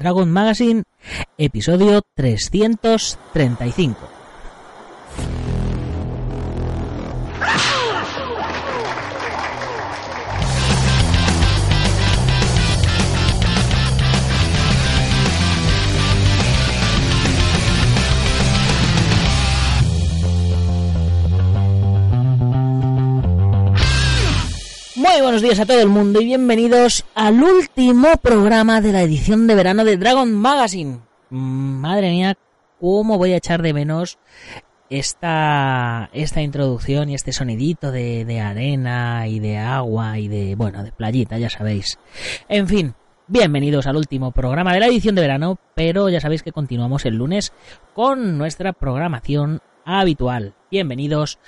Dragon Magazine, episodio 335. Buenos días a todo el mundo y bienvenidos al último programa de la edición de verano de Dragon Magazine. Madre mía, cómo voy a echar de menos esta, esta introducción y este sonidito de, de arena y de agua y de, bueno, de playita, ya sabéis. En fin, bienvenidos al último programa de la edición de verano, pero ya sabéis que continuamos el lunes con nuestra programación habitual. Bienvenidos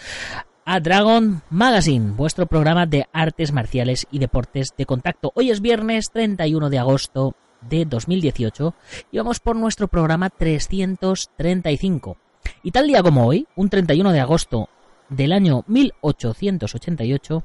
a Dragon Magazine, vuestro programa de artes marciales y deportes de contacto. Hoy es viernes 31 de agosto de 2018 y vamos por nuestro programa 335. Y tal día como hoy, un 31 de agosto del año 1888,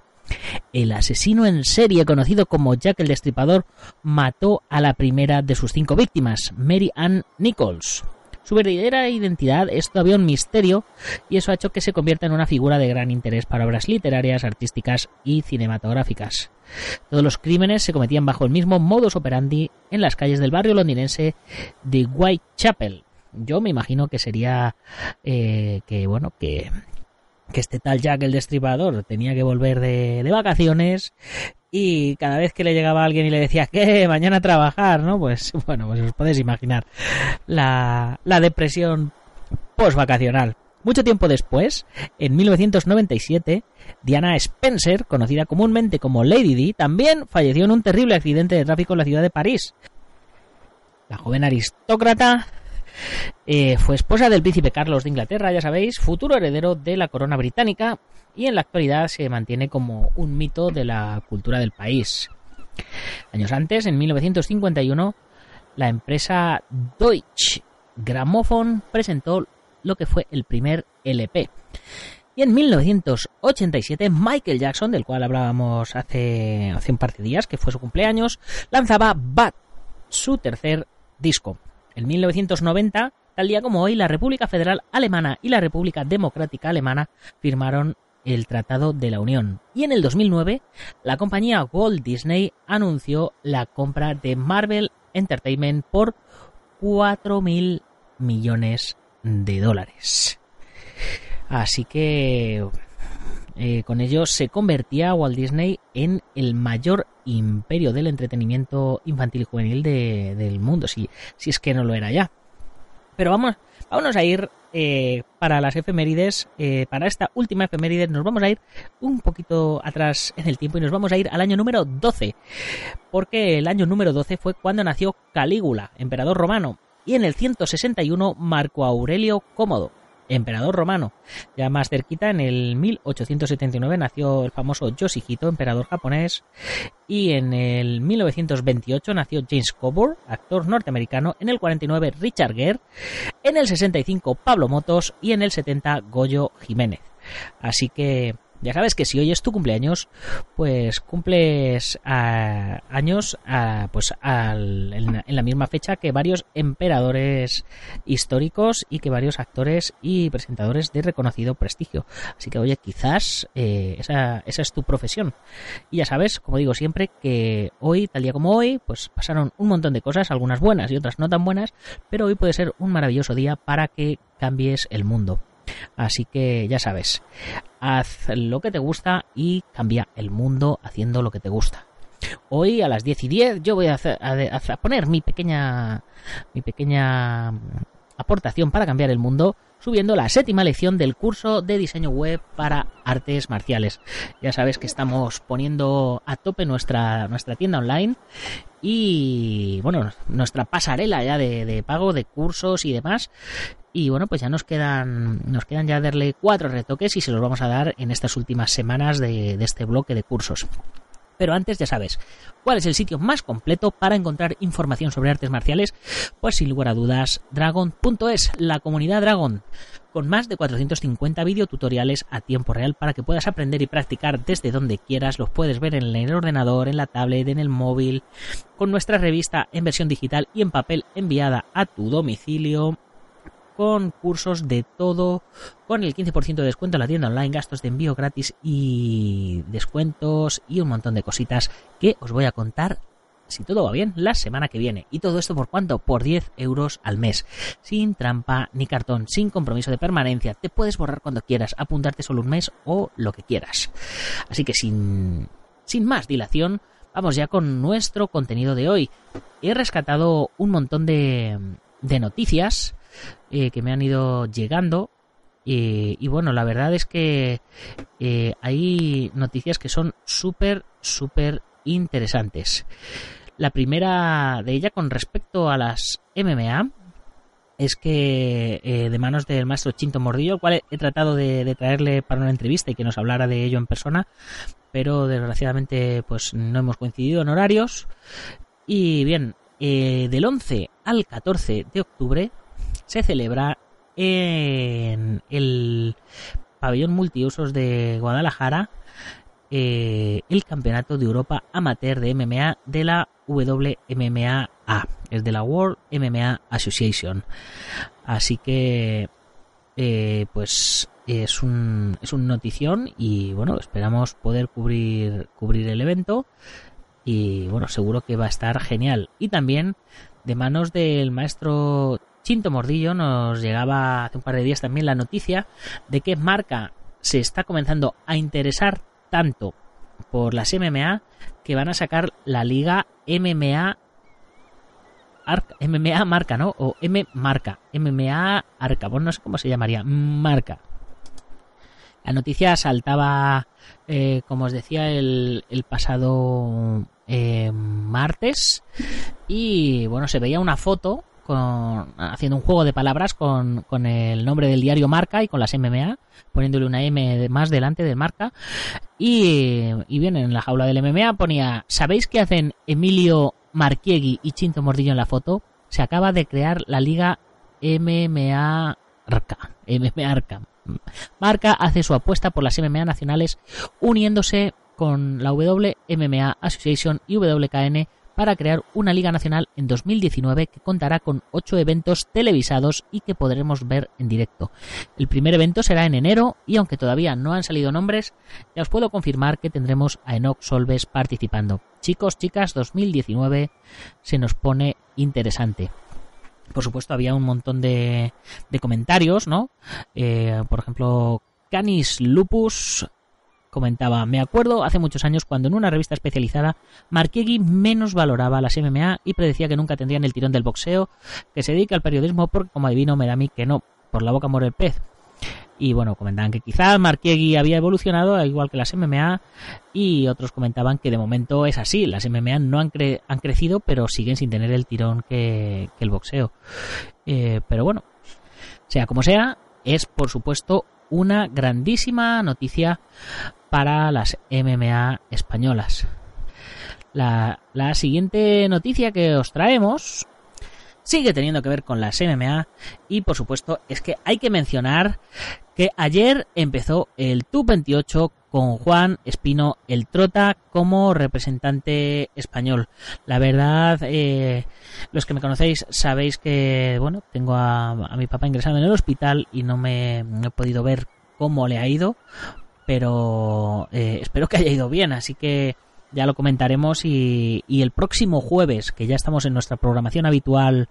el asesino en serie conocido como Jack el Destripador mató a la primera de sus cinco víctimas, Mary Ann Nichols. Su verdadera identidad es todavía un misterio y eso ha hecho que se convierta en una figura de gran interés para obras literarias, artísticas y cinematográficas. Todos los crímenes se cometían bajo el mismo modus operandi en las calles del barrio londinense de Whitechapel. Yo me imagino que sería eh, que bueno que que este tal Jack el Destripador tenía que volver de, de, vacaciones y cada vez que le llegaba alguien y le decía que mañana a trabajar, ¿no? Pues bueno, pues os podéis imaginar la, la depresión post-vacacional. Mucho tiempo después, en 1997, Diana Spencer, conocida comúnmente como Lady Di, también falleció en un terrible accidente de tráfico en la ciudad de París. La joven aristócrata eh, fue esposa del príncipe Carlos de Inglaterra, ya sabéis, futuro heredero de la corona británica y en la actualidad se mantiene como un mito de la cultura del país. Años antes, en 1951, la empresa Deutsche Grammophon presentó lo que fue el primer LP. Y en 1987, Michael Jackson, del cual hablábamos hace, hace un par de días, que fue su cumpleaños, lanzaba Bad, su tercer disco. En 1990, tal día como hoy, la República Federal Alemana y la República Democrática Alemana firmaron el Tratado de la Unión. Y en el 2009, la compañía Walt Disney anunció la compra de Marvel Entertainment por 4.000 millones de dólares. Así que eh, con ello se convertía Walt Disney en el mayor imperio del entretenimiento infantil y juvenil de, del mundo, si, si es que no lo era ya. Pero vamos, vámonos a ir eh, para las efemérides, eh, para esta última efeméride, nos vamos a ir un poquito atrás en el tiempo y nos vamos a ir al año número 12, porque el año número 12 fue cuando nació Calígula, emperador romano, y en el 161 Marco Aurelio Cómodo, emperador romano. Ya más cerquita, en el 1879 nació el famoso Yoshihito, emperador japonés, y en el 1928 nació James Coburn, actor norteamericano, en el 49 Richard Gere, en el 65 Pablo Motos y en el 70 Goyo Jiménez. Así que ya sabes que si hoy es tu cumpleaños, pues cumples a, años a, pues al, en, en, la misma fecha que varios emperadores históricos y que varios actores y presentadores de reconocido prestigio. Así que oye, quizás eh, esa, esa es tu profesión. Y ya sabes, como digo siempre, que hoy, tal día como hoy, pues pasaron un montón de cosas, algunas buenas y otras no tan buenas, pero hoy puede ser un maravilloso día para que cambies el mundo. Así que ya sabes, haz lo que te gusta y cambia el mundo haciendo lo que te gusta. Hoy a las 10 y 10 yo voy a, hacer, a, a poner mi pequeña, mi pequeña aportación para cambiar el mundo subiendo la séptima lección del curso de diseño web para artes marciales. Ya sabes que estamos poniendo a tope nuestra, nuestra tienda online y bueno, nuestra pasarela ya de, pago de cursos y demás. Y bueno, pues ya nos quedan, nos quedan ya darle cuatro retoques y se los vamos a dar en estas últimas semanas de, este bloque de cursos. Pero antes ya sabes, ¿cuál es el sitio más completo para encontrar información sobre artes marciales? Pues sin lugar a dudas, dragon.es, la comunidad Dragon, con más de 450 videotutoriales a tiempo real para que puedas aprender y practicar desde donde quieras. Los puedes ver en el ordenador, en la tablet, en el móvil, con nuestra revista en versión digital y en papel enviada a tu domicilio con cursos de todo, con el 15% de descuento en la tienda online, gastos de envío gratis y descuentos y un montón de cositas que os voy a contar si todo va bien, la semana que viene. ¿Y todo esto por cuánto? Por 10 euros al mes. Sin trampa ni cartón, sin compromiso de permanencia. Te puedes borrar cuando quieras, apuntarte solo un mes o lo que quieras. Así que sin, sin más dilación, vamos ya con nuestro contenido de hoy. He rescatado un montón de, de noticias eh, que me han ido llegando. y bueno, la verdad es que eh, hay noticias que son súper, súper interesantes. La primera de ella con respecto a las MMA es que eh, de manos del maestro Chinto Mordillo, el cual he, tratado de, traerle para una entrevista y que nos hablara de ello en persona, pero desgraciadamente pues no hemos coincidido en horarios. Y bien, del 11 al 14 de octubre se celebra en el pabellón multiusos de Guadalajara eh, el Campeonato de Europa Amateur de MMA de la WMMA, es de la World MMA Association. Así que, eh, pues es un, es un notición y bueno, esperamos poder cubrir, cubrir el evento y bueno, seguro que va a estar genial. Y también de manos del maestro Chinto Mordillo nos llegaba hace un par de días también la noticia de que Marca se está comenzando a interesar tanto por las MMA que van a sacar la liga MMA MMA marca, ¿no? O M marca, MMA arca, bueno, no sé cómo se llamaría, marca. La noticia saltaba, eh, como os decía, el, pasado eh, martes y bueno, se veía una foto haciendo un juego de palabras con, el nombre del diario Marca y con las MMA, poniéndole una M más delante de Marca. Y, bien, en la jaula del MMA ponía, ¿sabéis qué hacen Emilio Marquiegui y Chinto Mordillo en la foto? Se acaba de crear la liga MMA Arca. MMA Arca. Marca hace su apuesta por las MMA nacionales uniéndose con la WMMA Association y WKN para crear una Liga Nacional en 2019 que contará con ocho eventos televisados y que podremos ver en directo. El primer evento será en enero y aunque todavía no han salido nombres, ya os puedo confirmar que tendremos a Enoch Solves participando. Chicos, chicas, 2019 se nos pone interesante. Por supuesto, había un montón de, comentarios, ¿no? Eh, por ejemplo, Canis Lupus comentaba, me acuerdo hace muchos años cuando en una revista especializada Marquiegui menos valoraba las MMA y predecía que nunca tendrían el tirón del boxeo, que se dedica al periodismo porque como adivino me da a mí que no, por la boca muere el pez. Y bueno, comentaban que quizá Marquiegui había evolucionado igual que las MMA y otros comentaban que de momento es así, las MMA no han, han crecido pero siguen sin tener el tirón que, el boxeo. Eh, pero bueno, sea como sea, es por supuesto una grandísima noticia para las MMA españolas. La, siguiente noticia que os traemos sigue teniendo que ver con las MMA y por supuesto es que hay que mencionar que ayer empezó el TUP 28 con Juan Espino el Trota como representante español. La verdad, eh, los que me conocéis sabéis que, bueno, tengo a, mi papá ingresado en el hospital y no me he podido ver cómo le ha ido, pero eh, espero que haya ido bien, así que ya lo comentaremos y, el próximo jueves, que ya estamos en nuestra programación habitual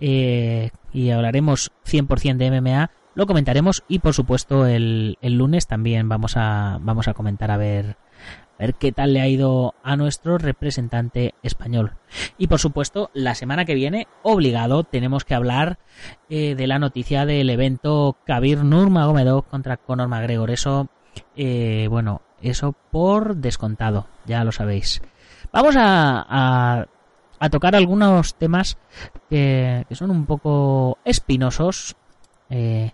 eh, y hablaremos 100% de MMA, lo comentaremos y por supuesto el, el, lunes también vamos a, vamos a comentar a ver a ver qué tal le ha ido a nuestro representante español. Y por supuesto, la semana que viene, obligado, tenemos que hablar eh, de la noticia del evento Kabir Nurmagomedov contra Conor McGregor. Eso, eh, bueno, eso por descontado, ya lo sabéis. Vamos a, tocar algunos temas que, que, son un poco espinosos. Eh,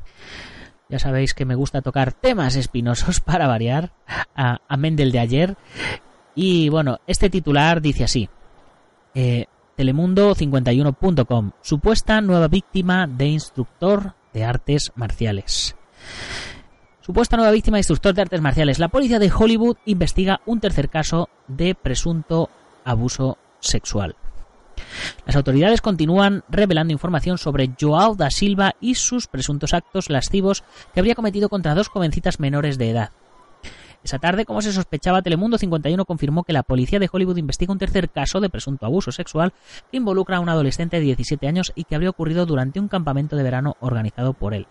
ya sabéis que me gusta tocar temas espinosos para variar, a, a Mendel de ayer. Y bueno, este titular dice así. Eh, Telemundo51.com. Supuesta nueva víctima de instructor de artes marciales. Supuesta nueva víctima de instructor de artes marciales. La policía de Hollywood investiga un tercer caso de presunto abuso sexual. Las autoridades continúan revelando información sobre Joao da Silva y sus presuntos actos lascivos que habría cometido contra dos jovencitas menores de edad. Esa tarde, como se sospechaba, Telemundo 51 confirmó que la policía de Hollywood investiga un tercer caso de presunto abuso sexual que involucra a un adolescente de 17 años y que habría ocurrido durante un campamento de verano organizado por él.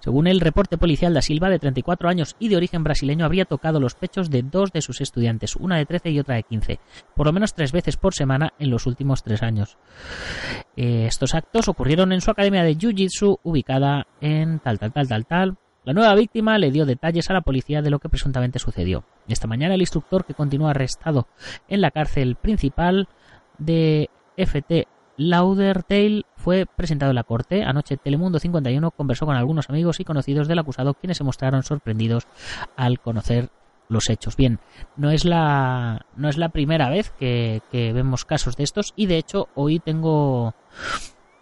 Según el reporte policial, Da Silva, de 34 años y de origen brasileño, habría tocado los pechos de dos de sus estudiantes, una de 13 y otra de 15, por lo menos tres veces por semana en los últimos tres años. Eh, estos actos ocurrieron en su academia de Jiu-Jitsu, ubicada en tal, tal, tal, tal, tal. La nueva víctima le dio detalles a la policía de lo que presuntamente sucedió. Esta mañana el instructor, que continúa arrestado en la cárcel principal de FT Lauderdale fue presentado en la corte. Anoche Telemundo 51 conversó con algunos amigos y conocidos del acusado quienes se mostraron sorprendidos al conocer los hechos. Bien, no es la, no es la primera vez que, vemos casos de estos y de hecho hoy tengo,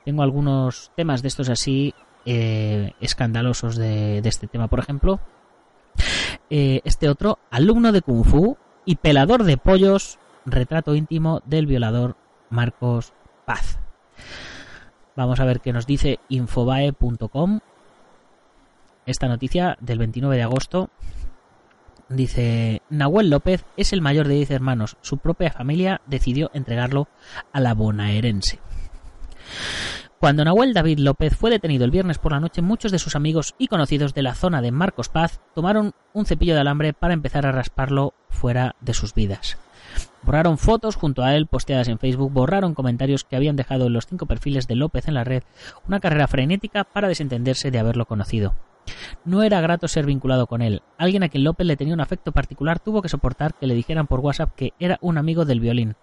tengo algunos temas de estos así eh, escandalosos de, este tema. Por ejemplo, eh, este otro, alumno de Kung Fu y pelador de pollos, retrato íntimo del violador Marcos Vamos a ver qué nos dice infobae.com. Esta noticia del 29 de agosto dice, Nahuel López es el mayor de 10 hermanos. Su propia familia decidió entregarlo a la bonaerense. Cuando Nahuel David López fue detenido el viernes por la noche, muchos de sus amigos y conocidos de la zona de Marcos Paz tomaron un cepillo de alambre para empezar a rasparlo fuera de sus vidas. Borraron fotos junto a él posteadas en Facebook, borraron comentarios que habían dejado en los cinco perfiles de López en la red, una carrera frenética para desentenderse de haberlo conocido. No era grato ser vinculado con él. Alguien a quien López le tenía un afecto particular tuvo que soportar que le dijeran por WhatsApp que era un amigo del violín.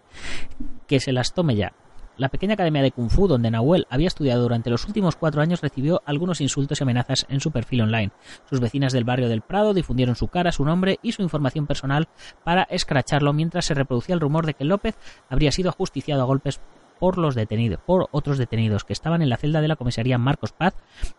Que se las tome ya. La pequeña academia de Kung Fu donde Nahuel había estudiado durante los últimos cuatro años recibió algunos insultos y amenazas en su perfil online. Sus vecinas del barrio del Prado difundieron su cara, su nombre y su información personal para escracharlo mientras se reproducía el rumor de que López habría sido ajusticiado a golpes por los detenidos, por otros detenidos que estaban en la celda de la comisaría Marcos Paz,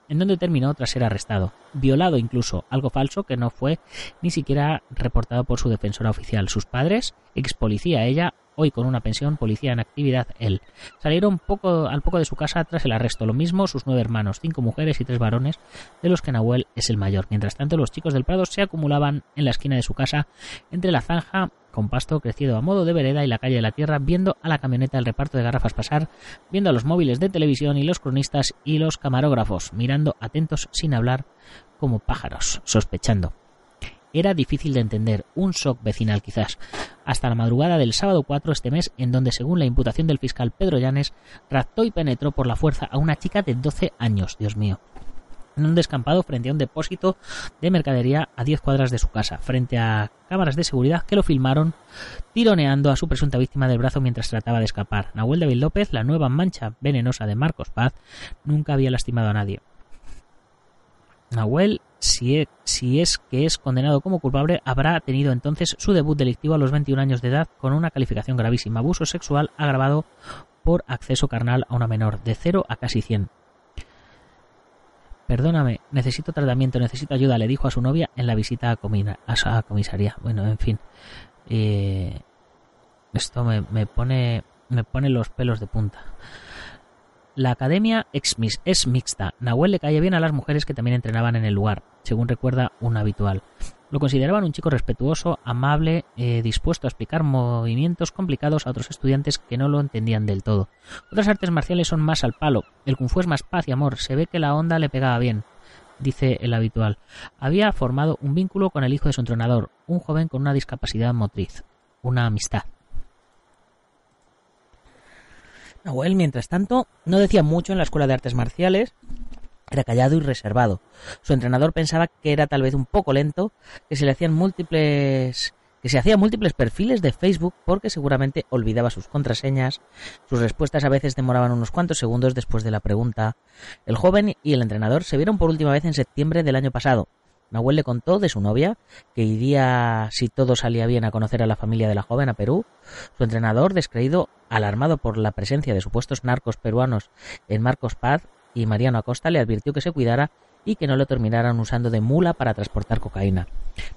en donde terminó tras ser arrestado, violado incluso, algo falso que no fue ni siquiera reportado por su defensora oficial. Sus padres, ex policía ella, hoy con una pensión, policía en actividad él. Salieron poco, al poco de su casa tras el arresto, lo mismo sus nueve hermanos, cinco mujeres y tres varones, de los que Nahuel es el mayor. Mientras tanto, los chicos del Prado se acumulaban en la esquina de su casa, entre la zanja con pasto crecido a modo de vereda y la calle de la tierra, viendo a la camioneta del reparto de garrafas pasar, viendo a los móviles de televisión y los cronistas y los camarógrafos, mirando atentos sin hablar como pájaros, sospechando. Era difícil de entender, un shock vecinal quizás, hasta la madrugada del sábado 4 este mes, en donde, según la imputación del fiscal Pedro Llanes, raptó y penetró por la fuerza a una chica de 12 años, Dios mío en un descampado frente a un depósito de mercadería a 10 cuadras de su casa, frente a cámaras de seguridad que lo filmaron tironeando a su presunta víctima del brazo mientras trataba de escapar. Nahuel David López, la nueva mancha venenosa de Marcos Paz, nunca había lastimado a nadie. Nahuel, si es, si es, que es condenado como culpable, habrá tenido entonces su debut delictivo a los 21 años de edad con una calificación gravísima, abuso sexual agravado por acceso carnal a una menor, de 0 a casi 100. Perdóname, necesito tratamiento, necesito ayuda, le dijo a su novia en la visita a, a comisaría. Bueno, en fin. Eh, esto me, me, pone, me pone los pelos de punta. La academia es mixta. Nahuel le caía bien a las mujeres que también entrenaban en el lugar, según recuerda un habitual. Lo consideraban un chico respetuoso, amable, eh, dispuesto a explicar movimientos complicados a otros estudiantes que no lo entendían del todo. Otras artes marciales son más al palo. El kung fu es más paz y amor. Se ve que la onda le pegaba bien, dice el habitual. Había formado un vínculo con el hijo de su entrenador, un joven con una discapacidad motriz, una amistad. Nahuel, mientras tanto, no decía mucho en la escuela de artes marciales, era callado y reservado. Su entrenador pensaba que era tal vez un poco lento, que se le hacían múltiples que se hacía múltiples perfiles de Facebook porque seguramente olvidaba sus contraseñas, sus respuestas a veces demoraban unos cuantos segundos después de la pregunta. El joven y el entrenador se vieron por última vez en septiembre del año pasado. Nahuel le contó de su novia, que iría, si todo salía bien, a conocer a la familia de la joven a Perú. Su entrenador, descreído, alarmado por la presencia de supuestos narcos peruanos en Marcos Paz y Mariano Acosta, le advirtió que se cuidara y que no lo terminaran usando de mula para transportar cocaína.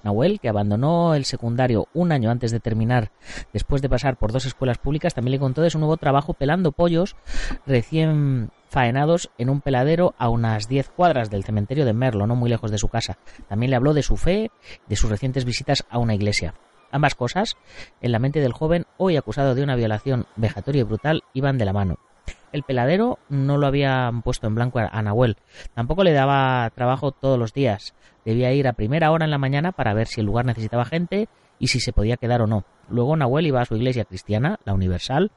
Nahuel, que abandonó el secundario un año antes de terminar, después de pasar por dos escuelas públicas, también le contó de su nuevo trabajo pelando pollos recién faenados en un peladero a unas 10 cuadras del cementerio de Merlo, no muy lejos de su casa. También le habló de su fe, de sus recientes visitas a una iglesia. Ambas cosas, en la mente del joven, hoy acusado de una violación vejatoria y brutal, iban de la mano. El peladero no lo habían puesto en blanco a Nahuel. Tampoco le daba trabajo todos los días. Debía ir a primera hora en la mañana para ver si el lugar necesitaba gente y si se podía quedar o no. Luego Nahuel iba a su iglesia cristiana, la Universal.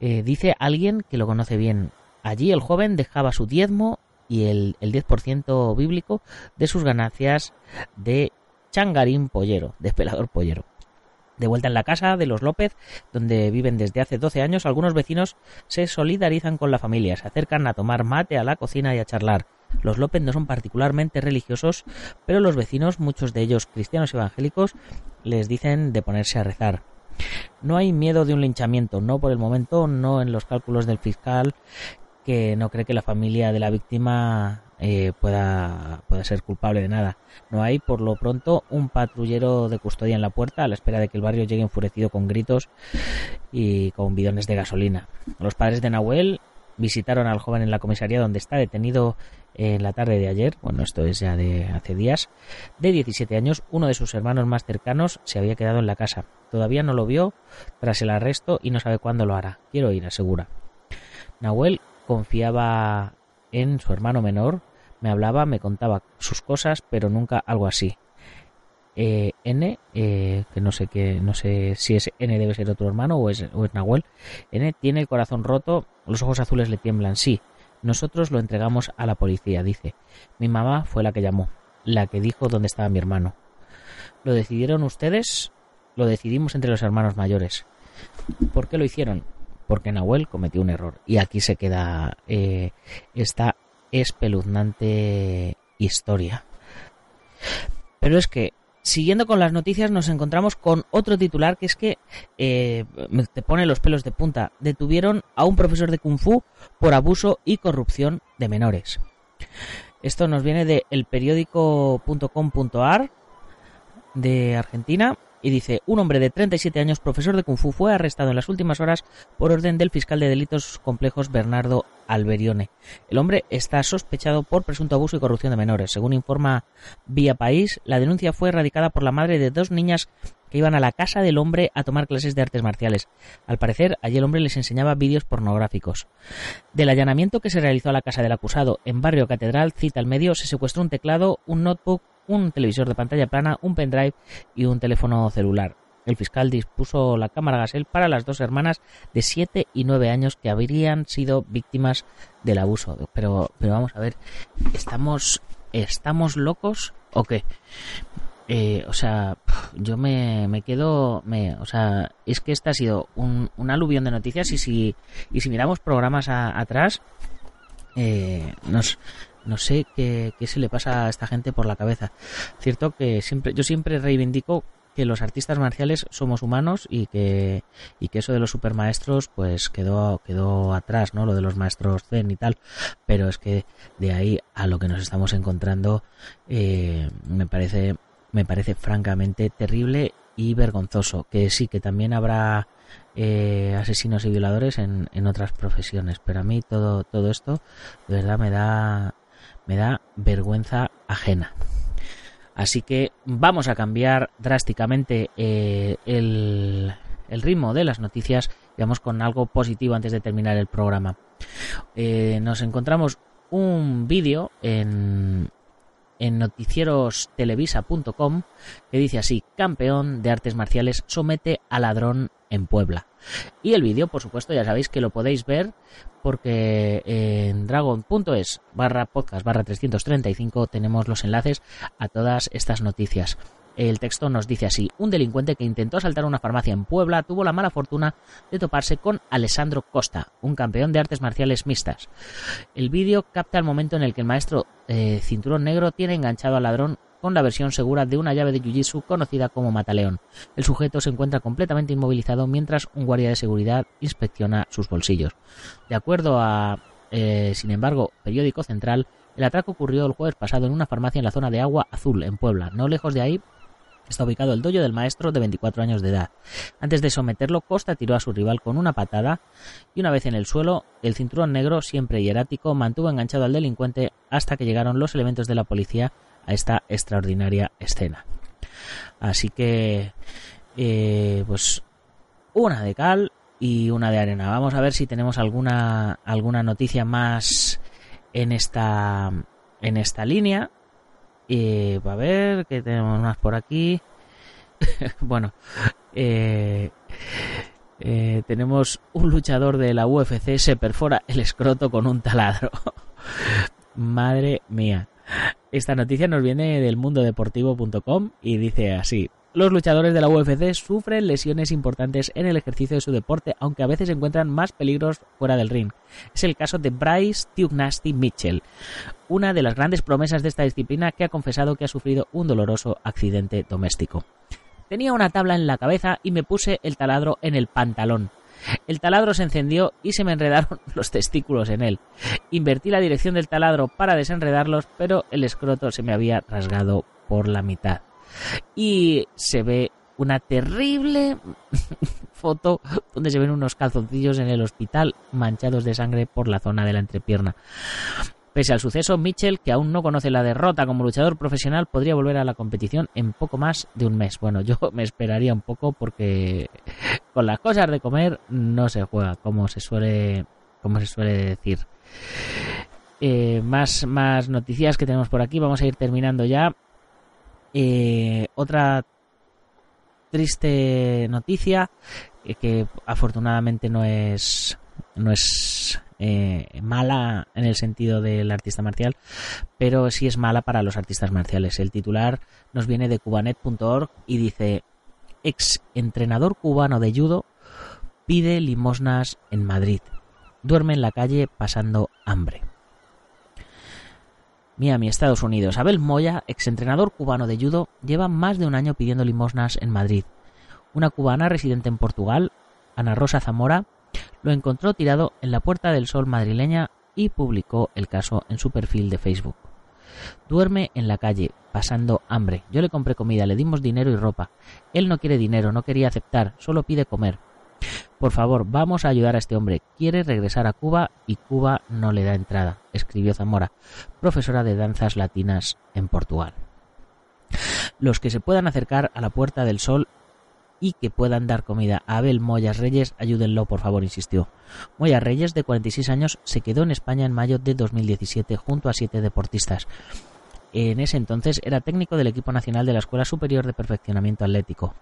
Eh, dice alguien que lo conoce bien. Allí el joven dejaba su diezmo y el, el 10% bíblico de sus ganancias de changarín pollero, de pelador pollero. De vuelta en la casa de los López, donde viven desde hace 12 años, algunos vecinos se solidarizan con la familia, se acercan a tomar mate a la cocina y a charlar. Los López no son particularmente religiosos, pero los vecinos, muchos de ellos cristianos evangélicos, les dicen de ponerse a rezar. No hay miedo de un linchamiento, no por el momento, no en los cálculos del fiscal, que no cree que la familia de la víctima eh, pueda, pueda ser culpable de nada. No hay, por lo pronto, un patrullero de custodia en la puerta a la espera de que el barrio llegue enfurecido con gritos y con bidones de gasolina. Los padres de Nahuel visitaron al joven en la comisaría donde está detenido en la tarde de ayer, bueno, esto es ya de hace días, de 17 años, uno de sus hermanos más cercanos se había quedado en la casa. Todavía no lo vio tras el arresto y no sabe cuándo lo hará. Quiero ir, asegura. Nahuel confiaba en su hermano menor, me hablaba, me contaba sus cosas, pero nunca algo así. Eh, N, eh, que no sé qué, no sé si es N debe ser otro hermano o es, o es Nahuel. N tiene el corazón roto, los ojos azules le tiemblan. Sí, nosotros lo entregamos a la policía, dice. Mi mamá fue la que llamó, la que dijo dónde estaba mi hermano. ¿Lo decidieron ustedes? Lo decidimos entre los hermanos mayores. ¿Por qué lo hicieron? Porque Nahuel cometió un error. Y aquí se queda eh, esta espeluznante historia. Pero es que, siguiendo con las noticias, nos encontramos con otro titular que es que eh, te pone los pelos de punta. Detuvieron a un profesor de Kung Fu por abuso y corrupción de menores. Esto nos viene de elperiódico.com.ar de Argentina y dice, un hombre de 37 años, profesor de Kung Fu, fue arrestado en las últimas horas por orden del fiscal de delitos complejos Bernardo Alberione. El hombre está sospechado por presunto abuso y corrupción de menores. Según informa Vía País, la denuncia fue erradicada por la madre de dos niñas que iban a la casa del hombre a tomar clases de artes marciales. Al parecer, allí el hombre les enseñaba vídeos pornográficos. Del allanamiento que se realizó a la casa del acusado en Barrio Catedral, cita al medio, se secuestró un teclado, un notebook, un televisor de pantalla plana, un pendrive y un teléfono celular. El fiscal dispuso la cámara Gasel para las dos hermanas de 7 y 9 años que habrían sido víctimas del abuso. Pero, pero vamos a ver, ¿estamos, estamos locos o qué? Eh, o sea, yo me, me quedo, o sea, es que este ha sido un, un aluvión de noticias y si, y si miramos programas atrás, eh, nos, no sé qué, qué, se le pasa a esta gente por la cabeza. Cierto que siempre, yo siempre reivindico que los artistas marciales somos humanos y que, y que eso de los supermaestros pues quedó, quedó atrás, ¿no? Lo de los maestros zen y tal. Pero es que de ahí a lo que nos estamos encontrando eh, me parece, me parece francamente terrible y vergonzoso. Que sí, que también habrá eh, asesinos y violadores en, en otras profesiones. Pero a mí todo, todo esto de verdad me da, me da vergüenza ajena. Así que vamos a cambiar drásticamente eh, el, ritmo de las noticias vamos con algo positivo antes de terminar el programa. Eh, nos encontramos un vídeo en, en noticierostelevisa.com que dice así, campeón de artes marciales somete a ladrón en Puebla. Y el vídeo, por supuesto, ya sabéis que lo podéis ver porque en dragon.es barra podcast barra 335 tenemos los enlaces a todas estas noticias. El texto nos dice así, un delincuente que intentó asaltar una farmacia en Puebla tuvo la mala fortuna de toparse con Alessandro Costa, un campeón de artes marciales mixtas. El vídeo capta el momento en el que el maestro eh, cinturón negro tiene enganchado al ladrón con la versión segura de una llave de Jiu-Jitsu conocida como Mataleón. El sujeto se encuentra completamente inmovilizado mientras un guardia de seguridad inspecciona sus bolsillos. De acuerdo a, eh, sin embargo, Periódico Central, el atraco ocurrió el jueves pasado en una farmacia en la zona de Agua Azul, en Puebla. No lejos de ahí está ubicado el dojo del maestro de 24 años de edad. Antes de someterlo, Costa tiró a su rival con una patada y una vez en el suelo, el cinturón negro, siempre hierático, mantuvo enganchado al delincuente hasta que llegaron los elementos de la policía a esta extraordinaria escena. Así que, eh, pues, una de cal y una de arena. Vamos a ver si tenemos alguna, alguna noticia más en esta, en esta línea. Y a ver, que tenemos más por aquí. bueno, eh, eh, tenemos un luchador de la UFC se perfora el escroto con un taladro. Madre mía. Esta noticia nos viene del mundodeportivo.com y dice así. Los luchadores de la UFC sufren lesiones importantes en el ejercicio de su deporte, aunque a veces encuentran más peligros fuera del ring. Es el caso de Bryce Tugnasty Mitchell, una de las grandes promesas de esta disciplina que ha confesado que ha sufrido un doloroso accidente doméstico. Tenía una tabla en la cabeza y me puse el taladro en el pantalón. El taladro se encendió y se me enredaron los testículos en él. Invertí la dirección del taladro para desenredarlos, pero el escroto se me había rasgado por la mitad. Y se ve una terrible foto donde se ven unos calzoncillos en el hospital manchados de sangre por la zona de la entrepierna. Pese al suceso, Mitchell, que aún no conoce la derrota como luchador profesional, podría volver a la competición en poco más de un mes. Bueno, yo me esperaría un poco porque con las cosas de comer no se juega, como se suele, como se suele decir. Eh, más, más noticias que tenemos por aquí. Vamos a ir terminando ya. Eh, otra triste noticia eh, que afortunadamente no es no es eh, mala en el sentido del artista marcial, pero sí es mala para los artistas marciales. El titular nos viene de cubanet.org y dice, ex entrenador cubano de judo pide limosnas en Madrid. Duerme en la calle pasando hambre. Miami, Estados Unidos. Abel Moya, exentrenador cubano de judo, lleva más de un año pidiendo limosnas en Madrid. Una cubana residente en Portugal, Ana Rosa Zamora, lo encontró tirado en la Puerta del Sol madrileña y publicó el caso en su perfil de Facebook. Duerme en la calle, pasando hambre. Yo le compré comida, le dimos dinero y ropa. Él no quiere dinero, no quería aceptar, solo pide comer. Por favor, vamos a ayudar a este hombre. Quiere regresar a Cuba y Cuba no le da entrada, escribió Zamora, profesora de danzas latinas en Portugal. Los que se puedan acercar a la Puerta del Sol y que puedan dar comida a Abel Moyas Reyes, ayúdenlo por favor, insistió. Moyas Reyes, de 46 años, se quedó en España en mayo de 2017 junto a siete deportistas. En ese entonces era técnico del equipo nacional de la Escuela Superior de Perfeccionamiento Atlético.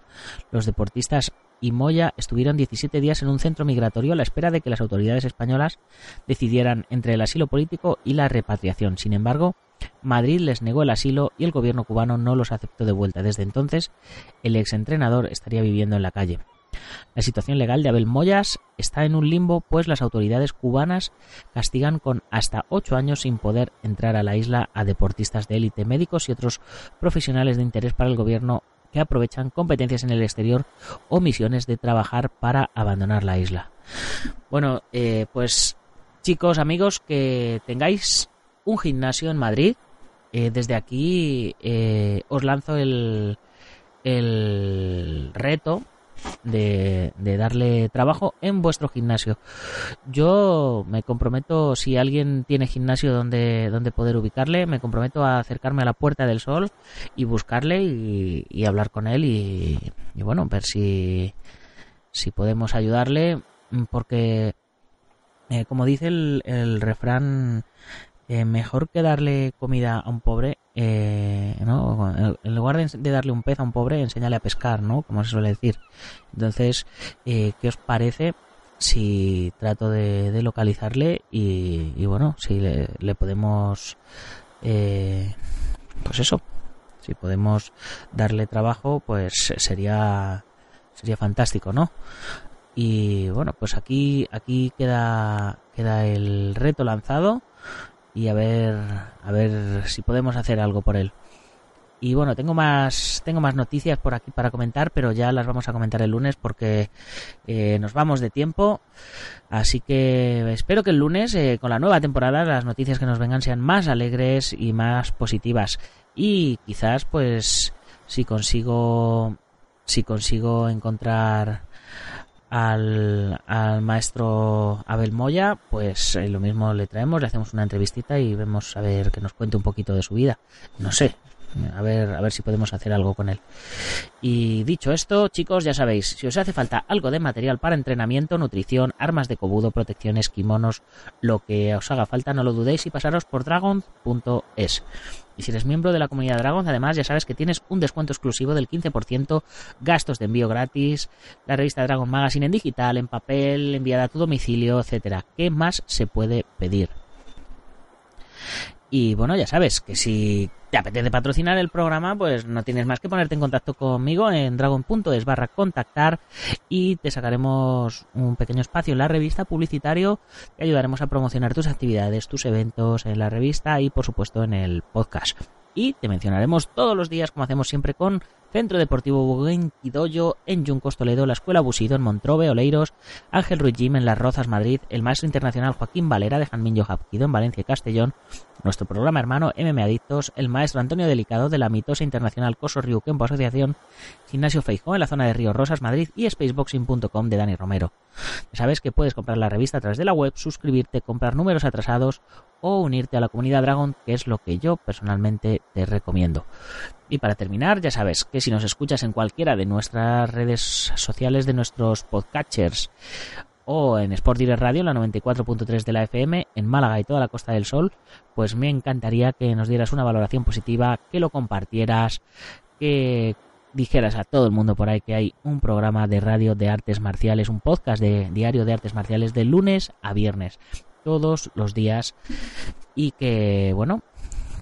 Los deportistas y Moya estuvieron 17 días en un centro migratorio a la espera de que las autoridades españolas decidieran entre el asilo político y la repatriación. Sin embargo, Madrid les negó el asilo y el gobierno cubano no los aceptó de vuelta. Desde entonces, el exentrenador estaría viviendo en la calle. La situación legal de Abel Moyas está en un limbo, pues las autoridades cubanas castigan con hasta ocho años sin poder entrar a la isla a deportistas de élite, médicos y otros profesionales de interés para el gobierno que aprovechan competencias en el exterior o misiones de trabajar para abandonar la isla. Bueno, eh, pues chicos, amigos, que tengáis un gimnasio en Madrid. Eh, desde aquí eh, os lanzo el, el reto de, de, darle trabajo en vuestro gimnasio. Yo me comprometo, si alguien tiene gimnasio donde, donde poder ubicarle, me comprometo a acercarme a la Puerta del Sol y buscarle y, hablar con él y, y, bueno, ver si, si podemos ayudarle, porque, eh, como dice el, el refrán eh, mejor que darle comida a un pobre, eh, ¿no? En lugar de, darle un pez a un pobre, enséñale a pescar, ¿no? Como se suele decir. Entonces, eh, ¿qué os parece si trato de, localizarle y, bueno, si le, podemos, pues eso, si podemos darle trabajo, pues sería sería fantástico, ¿no? Y bueno, pues aquí aquí queda queda el reto lanzado y a ver a ver si podemos hacer algo por él. Y bueno, tengo más tengo más noticias por aquí para comentar, pero ya las vamos a comentar el lunes porque eh, nos vamos de tiempo. Así que espero que el lunes, eh, con la nueva temporada, las noticias que nos vengan sean más alegres y más positivas. Y quizás, pues, si consigo si consigo encontrar al, al maestro Abel Moya, pues eh, lo mismo le traemos, le hacemos una entrevistita y vemos a ver que nos cuente un poquito de su vida. No sé, a ver, a ver si podemos hacer algo con él. Y dicho esto, chicos, ya sabéis, si os hace falta algo de material para entrenamiento, nutrición, armas de cobudo, protecciones, kimonos, lo que os haga falta, no lo dudéis y pasaros por dragon.es. Y si eres miembro de la comunidad Dragon, además ya sabes que tienes un descuento exclusivo del 15%, gastos de envío gratis, la revista Dragon Magazine en digital, en papel, enviada a tu domicilio, etcétera. ¿Qué más se puede pedir? Y bueno, ya sabes que si te apetece patrocinar el programa, pues no tienes más que ponerte en contacto conmigo en dragon.es barra contactar y te sacaremos un pequeño espacio en la revista publicitario y ayudaremos a promocionar tus actividades, tus eventos en la revista y por supuesto en el podcast. Y te mencionaremos todos los días, como hacemos siempre con Centro Deportivo Buguenquidoyo en Juncos Toledo, la Escuela Busido en Montrobe, Oleiros, Ángel Ruiz Jim en Las Rozas, Madrid, el maestro internacional Joaquín Valera de Janminho Japquido en Valencia y Castellón, nuestro programa hermano MM Adictos, el maestro Antonio Delicado de la mitosa internacional Coso Río Kempo Asociación, Gimnasio Feijó en la zona de Río Rosas, Madrid y spaceboxing.com de Dani Romero. Sabes que puedes comprar la revista a través de la web, suscribirte, comprar números atrasados o unirte a la comunidad Dragon, que es lo que yo personalmente te recomiendo. Y para terminar, ya sabes que si nos escuchas en cualquiera de nuestras redes sociales de nuestros podcatchers o en Sport Direct Radio, la 94.3 de la FM, en Málaga y toda la Costa del Sol, pues me encantaría que nos dieras una valoración positiva, que lo compartieras, que dijeras a todo el mundo por ahí que hay un programa de radio de artes marciales, un podcast de diario de artes marciales de lunes a viernes, todos los días y que, bueno,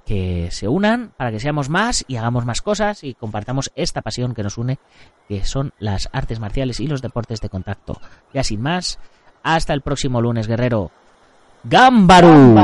que se unan para que seamos más y hagamos más cosas y compartamos esta pasión que nos une, que son las artes marciales y los deportes de contacto. Ya sin más, hasta el próximo lunes, guerrero. ¡Gámbaro!